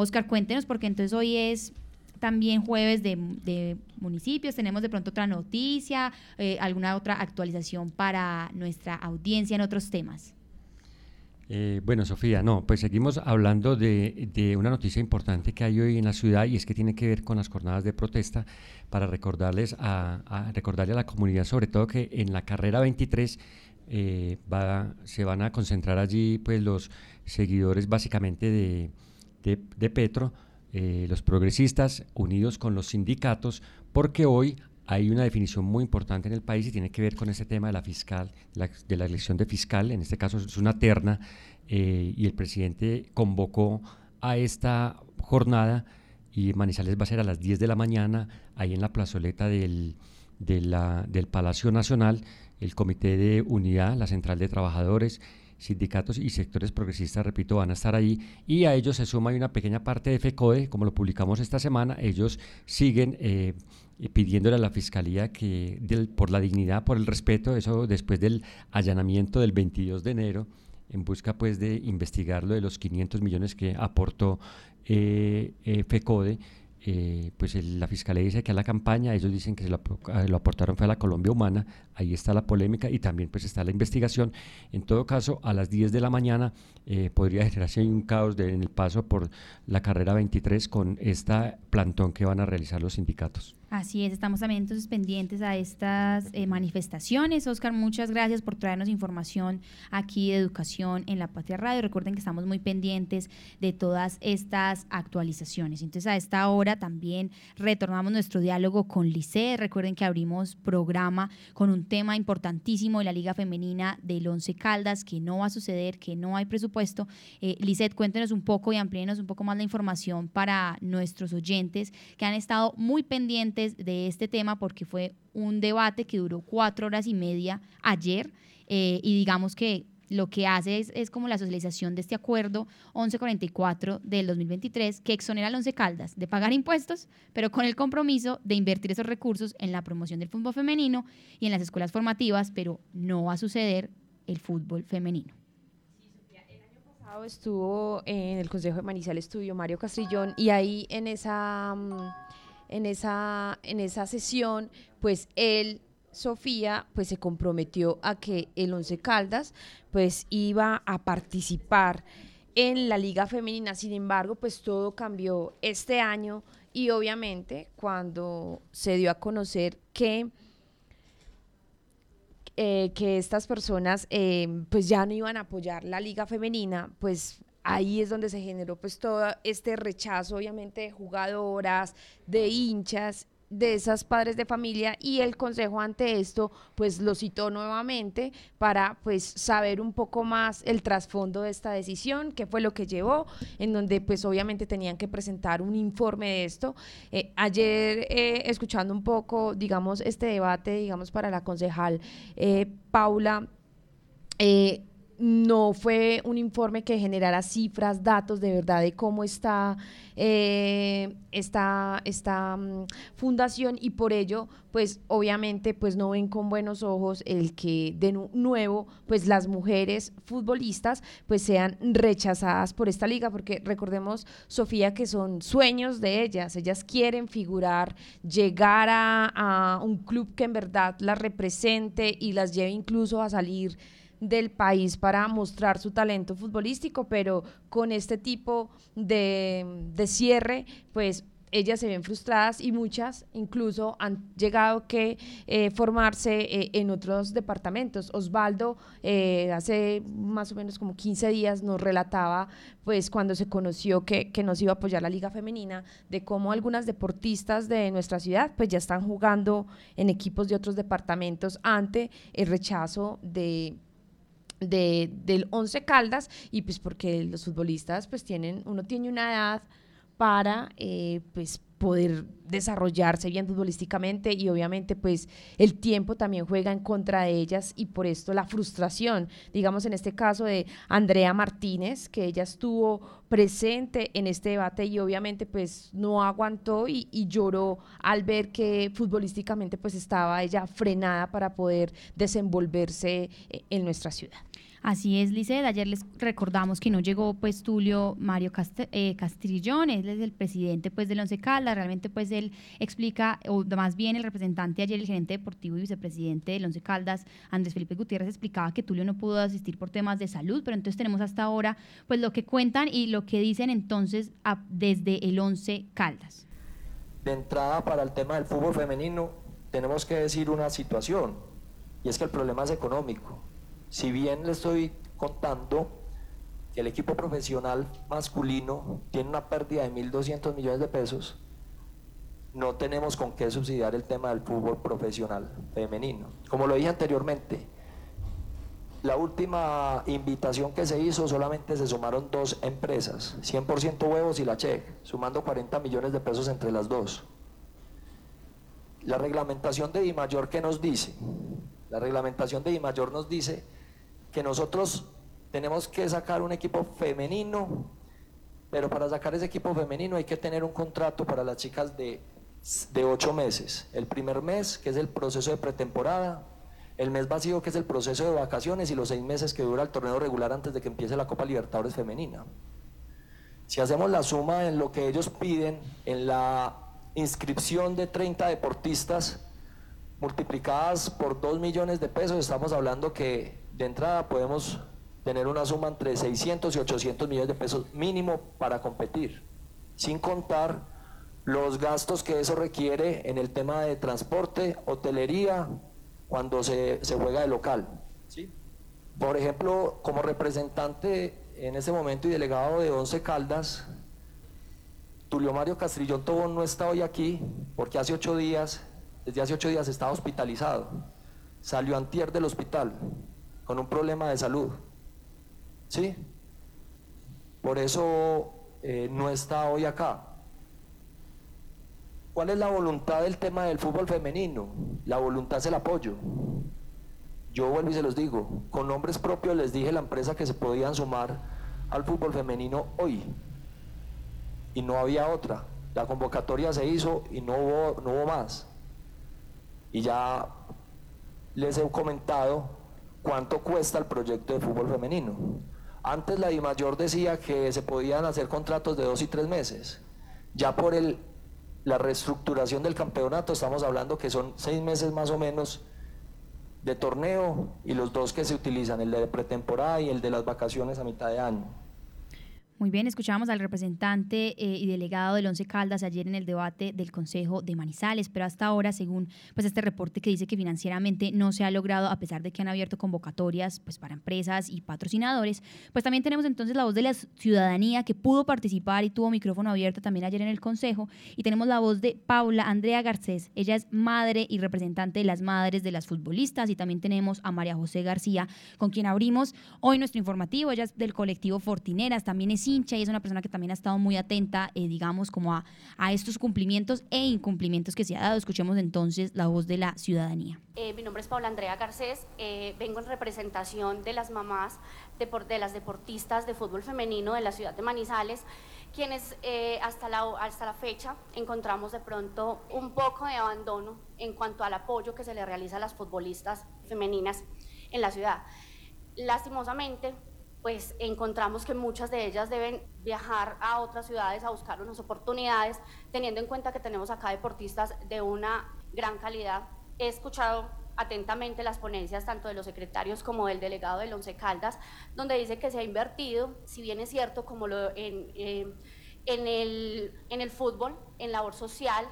Oscar, cuéntenos porque entonces hoy es también jueves de, municipios. Tenemos de pronto otra noticia, eh, alguna otra actualización para nuestra audiencia en otros temas. Eh, bueno, Sofía, no, pues seguimos hablando de, una noticia importante que hay hoy en la ciudad y es que tiene que ver con las jornadas de protesta para recordarles a, recordarle a la comunidad, sobre todo que en la carrera 23 eh, se van a concentrar allí pues los seguidores básicamente de, de Petro eh, los progresistas unidos con los sindicatos, porque hoy hay una definición muy importante en el país y tiene que ver con ese tema de la fiscal, de la elección de fiscal, en este caso es una terna, eh, y el presidente convocó a esta jornada y Manizales va a ser a las 10 de la mañana, ahí en la plazoleta del, del Palacio Nacional, el Comité de Unidad, la Central de Trabajadores, sindicatos y sectores progresistas, repito, van a estar ahí y a ellos se suma una pequeña parte de FECODE, como lo publicamos esta semana, ellos siguen eh, pidiéndole a la Fiscalía que por la dignidad, por el respeto, eso después del allanamiento del 22 de enero, en busca pues de investigar lo de los 500 millones que aportó eh, eh, FECODE, eh, pues la fiscalía dice que a la campaña, ellos dicen que se lo, lo, aportaron fue a la Colombia Humana, ahí está la polémica y también pues está la investigación. En todo caso, a las 10 de la mañana eh, podría generarse un caos en el paso por la carrera 23 con esta plantón que van a realizar los sindicatos. Así es, estamos también entonces pendientes a estas eh, manifestaciones. Oscar, muchas gracias por traernos información aquí de educación en la Patria Radio. Recuerden que estamos muy pendientes de todas estas actualizaciones. Entonces a esta hora también retornamos nuestro diálogo con Lice. Recuerden que abrimos programa con un tema importantísimo de la Liga Femenina del Once Caldas, que no va a suceder, que no hay presupuesto. Eh, cuéntenos un poco y amplíenos un poco más la información para nuestros oyentes que han estado muy pendientes de este tema porque fue un debate que duró cuatro horas y media ayer eh, y digamos que lo que hace es, como la socialización de este acuerdo 1144 del 2023 que exonera al Once Caldas de pagar impuestos, pero con el compromiso de invertir esos recursos en la promoción del fútbol femenino y en las escuelas formativas, pero no va a suceder el fútbol femenino. Estuvo en el Consejo de Manizales, estudio Mario Castrillón, y ahí en esa mm, en esa, en esa sesión, pues él, Sofía, pues se comprometió a que el Once Caldas, pues iba a participar en la liga femenina. Sin embargo, pues todo cambió este año y obviamente cuando se dio a conocer que... Eh, que estas personas eh, pues ya no iban a apoyar la liga femenina, pues ahí es donde se generó pues todo este rechazo obviamente de jugadoras, de hinchas de esas padres de familia y el consejo ante esto pues lo citó nuevamente para pues saber un poco más el trasfondo de esta decisión, qué fue lo que llevó, en donde pues obviamente tenían que presentar un informe de esto. Eh, ayer eh, escuchando un poco digamos este debate digamos para la concejal eh, Paula, no fue un informe que generara cifras, datos de verdad de cómo está eh, esta, esta mm, fundación y por ello, pues obviamente, pues no ven con buenos ojos el que de nuevo, pues las mujeres futbolistas, pues sean rechazadas por esta liga, porque recordemos, Sofía, que son sueños de ellas, ellas quieren figurar, llegar a, a un club que en verdad las represente y las lleve incluso a salir del país para mostrar su talento futbolístico, pero con este tipo de, cierre, pues ellas se ven frustradas y muchas incluso han llegado que eh, formarse eh, en otros departamentos. Osvaldo eh, hace más o menos como 15 días nos relataba pues cuando se conoció que, que, nos iba a apoyar la liga femenina de cómo algunas deportistas de nuestra ciudad pues ya están jugando en equipos de otros departamentos ante el rechazo de de, del Once Caldas y pues porque los futbolistas pues tienen, uno tiene una edad para eh, pues poder desarrollarse bien futbolísticamente y obviamente pues el tiempo también juega en contra de ellas y por esto la frustración, digamos en este caso de Andrea Martínez, que ella estuvo presente en este debate y obviamente pues no aguantó y, y lloró al ver que futbolísticamente pues estaba ella frenada para poder desenvolverse eh, en nuestra ciudad. Así es, Liced. Ayer les recordamos que no llegó pues Tulio Mario eh, Castrillón, él es el presidente pues del Once Caldas. Realmente pues él explica, o más bien el representante ayer, el gerente deportivo y vicepresidente del Once Caldas, Andrés Felipe Gutiérrez, explicaba que Tulio no pudo asistir por temas de salud, pero entonces tenemos hasta ahora pues lo que cuentan y lo que dicen entonces desde el Once Caldas. De entrada para el tema del fútbol femenino tenemos que decir una situación y es que el problema es económico si bien le estoy contando que el equipo profesional masculino tiene una pérdida de 1.200 millones de pesos, no tenemos con qué subsidiar el tema del fútbol profesional femenino. Como lo dije anteriormente, la última invitación que se hizo solamente se sumaron dos empresas, 100% huevos y la Che, sumando 40 millones de pesos entre las dos. La reglamentación de Mayor ¿qué nos dice? La reglamentación de Mayor nos dice que nosotros tenemos que sacar un equipo femenino, pero para sacar ese equipo femenino hay que tener un contrato para las chicas de, de ocho meses. El primer mes, que es el proceso de pretemporada, el mes vacío, que es el proceso de vacaciones, y los seis meses que dura el torneo regular antes de que empiece la Copa Libertadores Femenina. Si hacemos la suma en lo que ellos piden, en la inscripción de 30 deportistas, multiplicadas por 2 millones de pesos, estamos hablando que de entrada podemos tener una suma entre 600 y 800 millones de pesos mínimo para competir, sin contar los gastos que eso requiere en el tema de transporte, hotelería, cuando se, juega de local. ¿sí? Por ejemplo, como representante en ese momento y delegado de Once Caldas, Tulio Mario Castrillón Tobón no está hoy aquí porque hace ocho días, desde hace ocho días estaba hospitalizado. Salió antier del hospital con un problema de salud. ¿Sí? Por eso eh, no está hoy acá. ¿Cuál es la voluntad del tema del fútbol femenino? La voluntad es el apoyo. Yo vuelvo y se los digo, con nombres propios les dije a la empresa que se podían sumar al fútbol femenino hoy. Y no había otra. La convocatoria se hizo y no hubo, no hubo más. Y ya les he comentado cuánto cuesta el proyecto de fútbol femenino. Antes la DIMAYOR decía que se podían hacer contratos de dos y tres meses. Ya por el, la reestructuración del campeonato estamos hablando que son seis meses más o menos de torneo y los dos que se utilizan, el de pretemporada y el de las vacaciones a mitad de año. Muy bien, escuchábamos al representante eh, y delegado del Once Caldas ayer en el debate del Consejo de Manizales, pero hasta ahora, según pues este reporte que dice que financieramente no se ha logrado, a pesar de que han abierto convocatorias pues para empresas y patrocinadores, pues también tenemos entonces la voz de la ciudadanía que pudo participar y tuvo micrófono abierto también ayer en el Consejo, y tenemos la voz de Paula Andrea Garcés, ella es madre y representante de las madres de las futbolistas, y también tenemos a María José García, con quien abrimos hoy nuestro informativo, ella es del colectivo Fortineras, también es hincha y es una persona que también ha estado muy atenta, eh, digamos, como a, a, estos cumplimientos e incumplimientos que se ha dado. Escuchemos entonces la voz de la ciudadanía. Eh, mi nombre es Paula Andrea Garcés, eh, vengo en representación de las mamás de, de, las deportistas de fútbol femenino de la ciudad de Manizales, quienes hasta, la, hasta la fecha encontramos de pronto un poco de abandono en cuanto al apoyo que se le realiza a las futbolistas femeninas en la ciudad. Lastimosamente, pues encontramos que muchas de ellas deben viajar a otras ciudades a buscar unas oportunidades, teniendo en cuenta que tenemos acá deportistas de una gran calidad. He escuchado atentamente las ponencias tanto de los secretarios como del delegado del Once Caldas, donde dice que se ha invertido, si bien es cierto, como en, eh, en, el, en el fútbol, en labor social,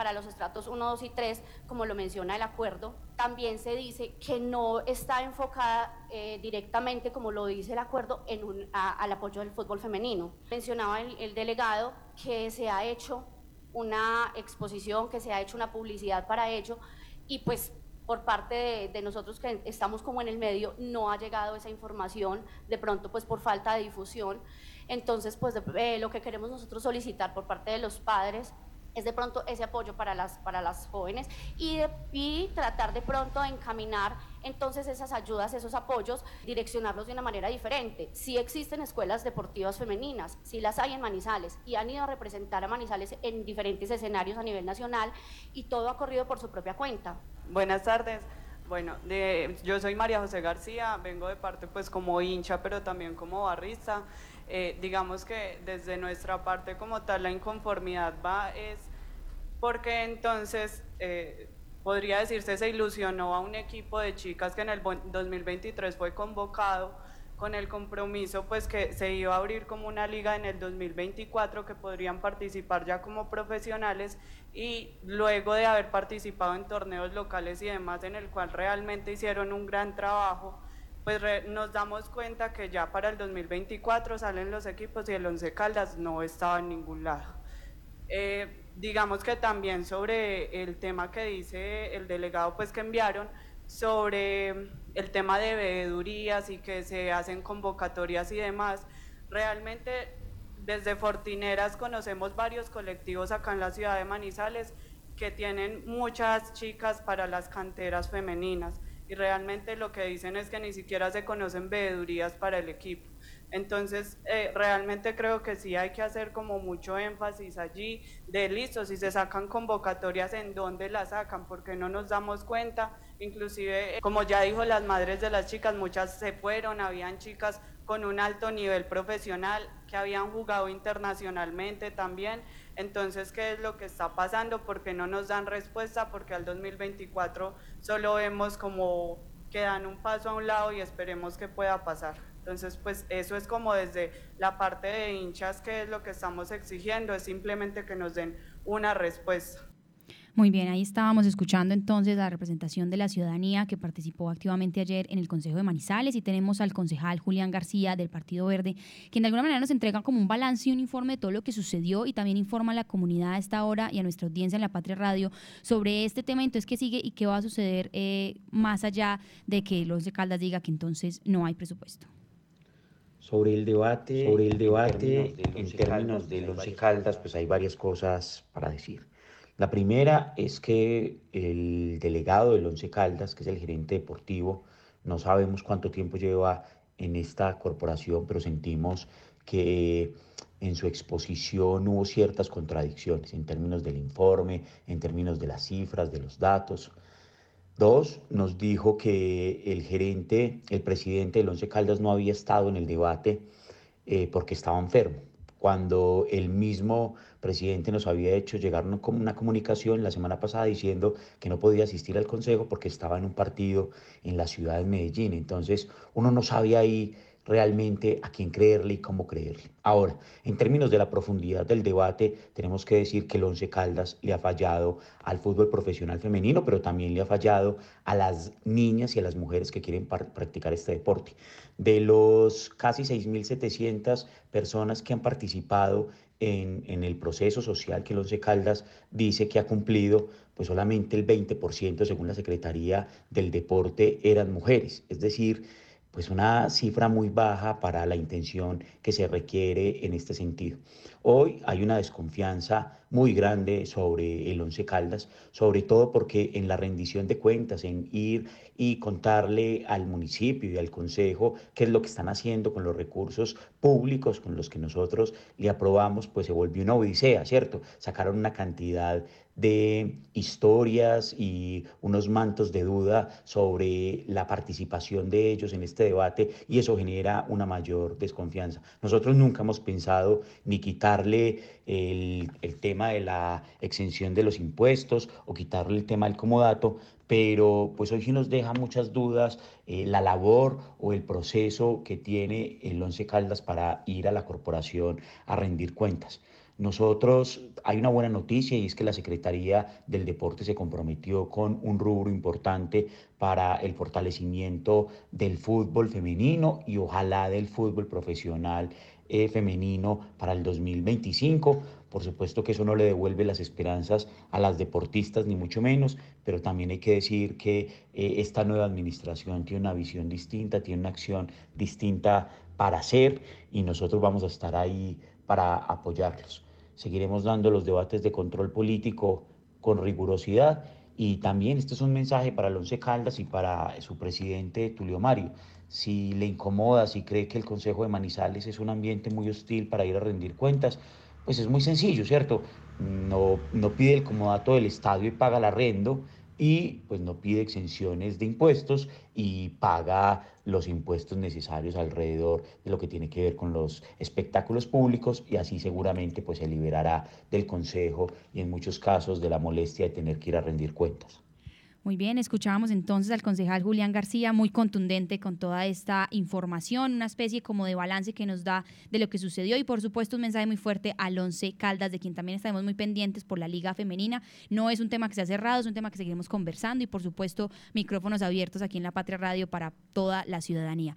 para los estratos 1, 2 y 3, como lo menciona el acuerdo, también se dice que no está enfocada eh, directamente, como lo dice el acuerdo, en un, al apoyo del fútbol femenino. Mencionaba el, delegado que se ha hecho una exposición, que se ha hecho una publicidad para ello y pues por parte de, nosotros que estamos como en el medio no ha llegado esa información, de pronto pues por falta de difusión. Entonces pues eh, lo que queremos nosotros solicitar por parte de los padres es de pronto ese apoyo para las, para las jóvenes y, y tratar de pronto de encaminar entonces esas ayudas, esos apoyos, direccionarlos de una manera diferente. Sí existen escuelas deportivas femeninas, sí las hay en Manizales y han ido a representar a Manizales en diferentes escenarios a nivel nacional y todo ha corrido por su propia cuenta. Buenas tardes. Bueno, yo soy María José García, vengo de parte pues como hincha, pero también como barrista. Eh, digamos que desde nuestra parte como tal la inconformidad va es porque entonces eh, podría decirse se ilusionó a un equipo de chicas que en el 2023 fue convocado con el compromiso pues que se iba a abrir como una liga en el 2024 que podrían participar ya como profesionales y luego de haber participado en torneos locales y demás en el cual realmente hicieron un gran trabajo, pues nos damos cuenta que ya para el 2024 salen los equipos y el Once Caldas no estaba en ningún lado. Eh, digamos que también sobre el tema que dice el delegado pues que enviaron, sobre el tema de veedurías y que se hacen convocatorias y demás. Realmente desde Fortineras conocemos varios colectivos acá en la ciudad de Manizales que tienen muchas chicas para las canteras femeninas y realmente lo que dicen es que ni siquiera se conocen veedurías para el equipo. Entonces, eh, realmente creo que sí hay que hacer como mucho énfasis allí de listo, si se sacan convocatorias, ¿en dónde las sacan? Porque no nos damos cuenta Inclusive, como ya dijo las madres de las chicas, muchas se fueron, habían chicas con un alto nivel profesional que habían jugado internacionalmente también. Entonces, ¿qué es lo que está pasando? Porque no nos dan respuesta, porque al 2024 solo vemos como que dan un paso a un lado y esperemos que pueda pasar. Entonces, pues eso es como desde la parte de hinchas, que es lo que estamos exigiendo, es simplemente que nos den una respuesta. Muy bien, ahí estábamos escuchando entonces la representación de la ciudadanía que participó activamente ayer en el Consejo de Manizales y tenemos al concejal Julián García del Partido Verde, quien de alguna manera nos entrega como un balance y un informe de todo lo que sucedió y también informa a la comunidad a esta hora y a nuestra audiencia en la Patria Radio sobre este tema, entonces qué sigue y qué va a suceder eh, más allá de que los de Caldas diga que entonces no hay presupuesto sobre el debate, sobre el debate en términos de los Caldas, pues hay varias cosas para decir. La primera es que el delegado del Once Caldas, que es el gerente deportivo, no sabemos cuánto tiempo lleva en esta corporación, pero sentimos que en su exposición hubo ciertas contradicciones en términos del informe, en términos de las cifras, de los datos. Dos, nos dijo que el gerente, el presidente del Once Caldas no había estado en el debate eh, porque estaba enfermo cuando el mismo presidente nos había hecho llegar una comunicación la semana pasada diciendo que no podía asistir al Consejo porque estaba en un partido en la ciudad de Medellín. Entonces uno no sabía ahí realmente a quién creerle y cómo creerle. Ahora, en términos de la profundidad del debate, tenemos que decir que el Once Caldas le ha fallado al fútbol profesional femenino, pero también le ha fallado a las niñas y a las mujeres que quieren practicar este deporte. De los casi 6.700 personas que han participado en, el proceso social que el Once Caldas dice que ha cumplido, pues solamente el 20%, según la Secretaría del Deporte, eran mujeres. Es decir, pues una cifra muy baja para la intención que se requiere en este sentido. Hoy hay una desconfianza muy grande sobre el Once Caldas, sobre todo porque en la rendición de cuentas, en ir y contarle al municipio y al consejo qué es lo que están haciendo con los recursos públicos con los que nosotros le aprobamos, pues se volvió una odisea, ¿cierto? Sacaron una cantidad de historias y unos mantos de duda sobre la participación de ellos en este debate y eso genera una mayor desconfianza. Nosotros nunca hemos pensado ni quitarle el, el tema de la exención de los impuestos o quitarle el tema del comodato, pero pues hoy sí nos deja muchas dudas eh, la labor o el proceso que tiene el Once Caldas para ir a la corporación a rendir cuentas. Nosotros, hay una buena noticia y es que la Secretaría del Deporte se comprometió con un rubro importante para el fortalecimiento del fútbol femenino y ojalá del fútbol profesional eh, femenino para el 2025. Por supuesto que eso no le devuelve las esperanzas a las deportistas, ni mucho menos, pero también hay que decir que eh, esta nueva administración tiene una visión distinta, tiene una acción distinta para hacer y nosotros vamos a estar ahí para apoyarlos seguiremos dando los debates de control político con rigurosidad y también este es un mensaje para el Once Caldas y para su presidente Tulio Mario. Si le incomoda, si cree que el Consejo de Manizales es un ambiente muy hostil para ir a rendir cuentas, pues es muy sencillo, ¿cierto? No, no pide el comodato del estadio y paga el arrendo, y pues no pide exenciones de impuestos y paga los impuestos necesarios alrededor de lo que tiene que ver con los espectáculos públicos y así seguramente pues se liberará del consejo y en muchos casos de la molestia de tener que ir a rendir cuentas. Muy bien, escuchábamos entonces al concejal Julián García, muy contundente con toda esta información, una especie como de balance que nos da de lo que sucedió y por supuesto un mensaje muy fuerte al Once Caldas, de quien también estaremos muy pendientes por la Liga Femenina. No es un tema que se ha cerrado, es un tema que seguiremos conversando y por supuesto micrófonos abiertos aquí en la Patria Radio para toda la ciudadanía.